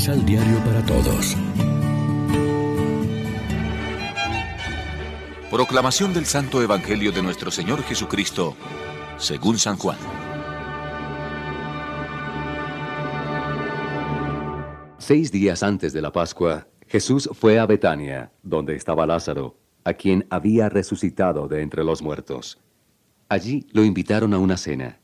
Misal Diario para Todos. Proclamación del Santo Evangelio de nuestro Señor Jesucristo, según San Juan. Seis días antes de la Pascua, Jesús fue a Betania, donde estaba Lázaro, a quien había resucitado de entre los muertos. Allí lo invitaron a una cena.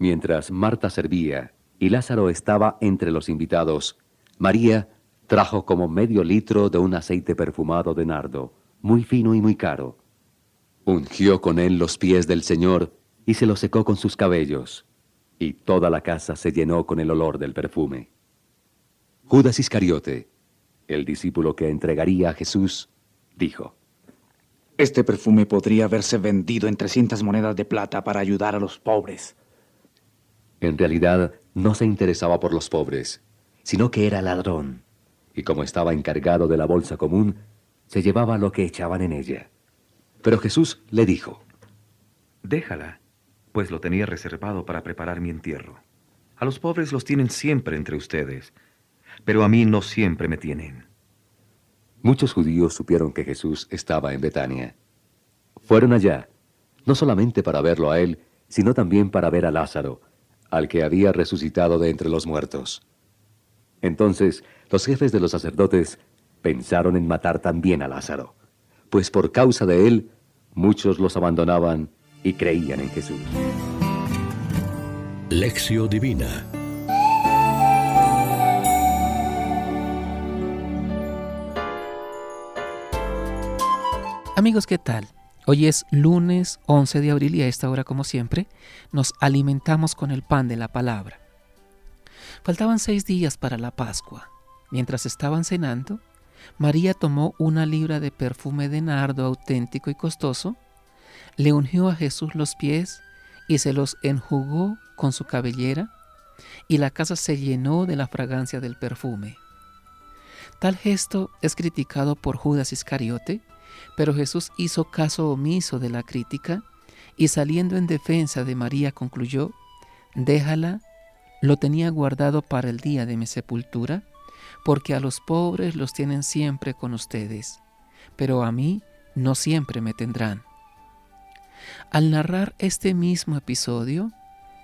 Mientras Marta servía y Lázaro estaba entre los invitados, María trajo como medio litro de un aceite perfumado de nardo, muy fino y muy caro. Ungió con él los pies del Señor y se los secó con sus cabellos, y toda la casa se llenó con el olor del perfume. Judas Iscariote, el discípulo que entregaría a Jesús, dijo, Este perfume podría haberse vendido en 300 monedas de plata para ayudar a los pobres. En realidad no se interesaba por los pobres, sino que era ladrón, y como estaba encargado de la bolsa común, se llevaba lo que echaban en ella. Pero Jesús le dijo, Déjala, pues lo tenía reservado para preparar mi entierro. A los pobres los tienen siempre entre ustedes, pero a mí no siempre me tienen. Muchos judíos supieron que Jesús estaba en Betania. Fueron allá, no solamente para verlo a él, sino también para ver a Lázaro, al que había resucitado de entre los muertos. Entonces los jefes de los sacerdotes pensaron en matar también a Lázaro, pues por causa de él muchos los abandonaban y creían en Jesús. Lección Divina Amigos, ¿qué tal? Hoy es lunes 11 de abril y a esta hora, como siempre, nos alimentamos con el pan de la palabra. Faltaban seis días para la Pascua. Mientras estaban cenando, María tomó una libra de perfume de nardo auténtico y costoso, le ungió a Jesús los pies y se los enjugó con su cabellera, y la casa se llenó de la fragancia del perfume. Tal gesto es criticado por Judas Iscariote, pero Jesús hizo caso omiso de la crítica y saliendo en defensa de María concluyó, déjala, lo tenía guardado para el día de mi sepultura, porque a los pobres los tienen siempre con ustedes, pero a mí no siempre me tendrán. Al narrar este mismo episodio,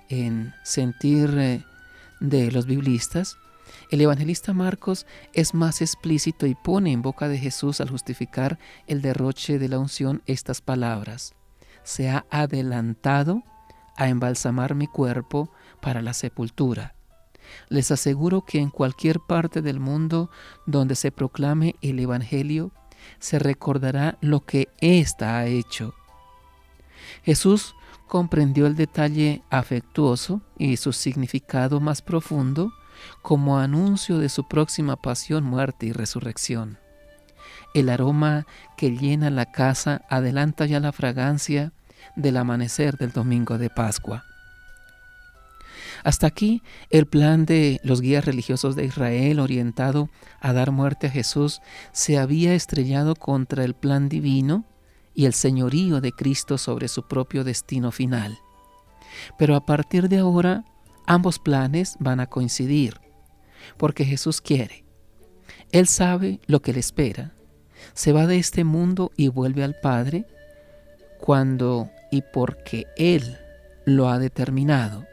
en Sentir eh, de los Biblistas, el evangelista Marcos es más explícito y pone en boca de Jesús al justificar el derroche de la unción estas palabras. Se ha adelantado a embalsamar mi cuerpo para la sepultura. Les aseguro que en cualquier parte del mundo donde se proclame el Evangelio, se recordará lo que ésta ha hecho. Jesús comprendió el detalle afectuoso y su significado más profundo como anuncio de su próxima pasión, muerte y resurrección. El aroma que llena la casa adelanta ya la fragancia del amanecer del domingo de Pascua. Hasta aquí el plan de los guías religiosos de Israel orientado a dar muerte a Jesús se había estrellado contra el plan divino y el señorío de Cristo sobre su propio destino final. Pero a partir de ahora Ambos planes van a coincidir, porque Jesús quiere. Él sabe lo que le espera. Se va de este mundo y vuelve al Padre cuando y porque Él lo ha determinado,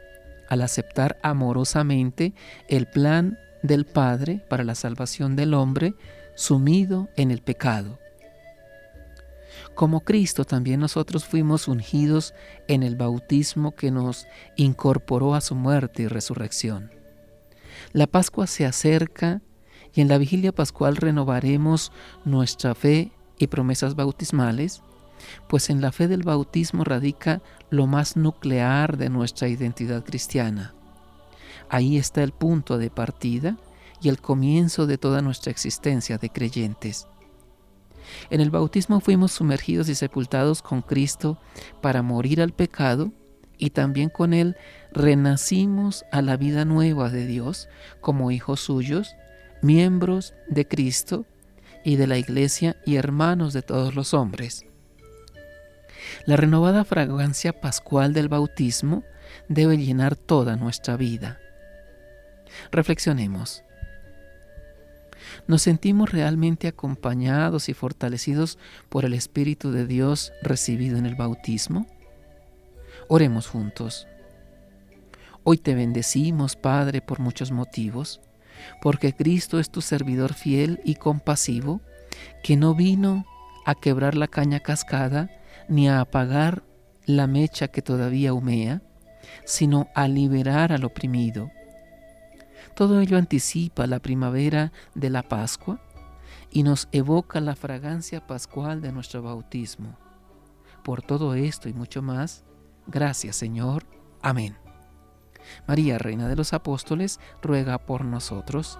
al aceptar amorosamente el plan del Padre para la salvación del hombre sumido en el pecado. Como Cristo, también nosotros fuimos ungidos en el bautismo que nos incorporó a su muerte y resurrección. La Pascua se acerca y en la vigilia pascual renovaremos nuestra fe y promesas bautismales, pues en la fe del bautismo radica lo más nuclear de nuestra identidad cristiana. Ahí está el punto de partida y el comienzo de toda nuestra existencia de creyentes. En el bautismo fuimos sumergidos y sepultados con Cristo para morir al pecado y también con Él renacimos a la vida nueva de Dios como hijos suyos, miembros de Cristo y de la Iglesia y hermanos de todos los hombres. La renovada fragancia pascual del bautismo debe llenar toda nuestra vida. Reflexionemos. ¿Nos sentimos realmente acompañados y fortalecidos por el Espíritu de Dios recibido en el bautismo? Oremos juntos. Hoy te bendecimos, Padre, por muchos motivos, porque Cristo es tu servidor fiel y compasivo, que no vino a quebrar la caña cascada ni a apagar la mecha que todavía humea, sino a liberar al oprimido. Todo ello anticipa la primavera de la Pascua y nos evoca la fragancia pascual de nuestro bautismo. Por todo esto y mucho más, gracias Señor. Amén. María, Reina de los Apóstoles, ruega por nosotros.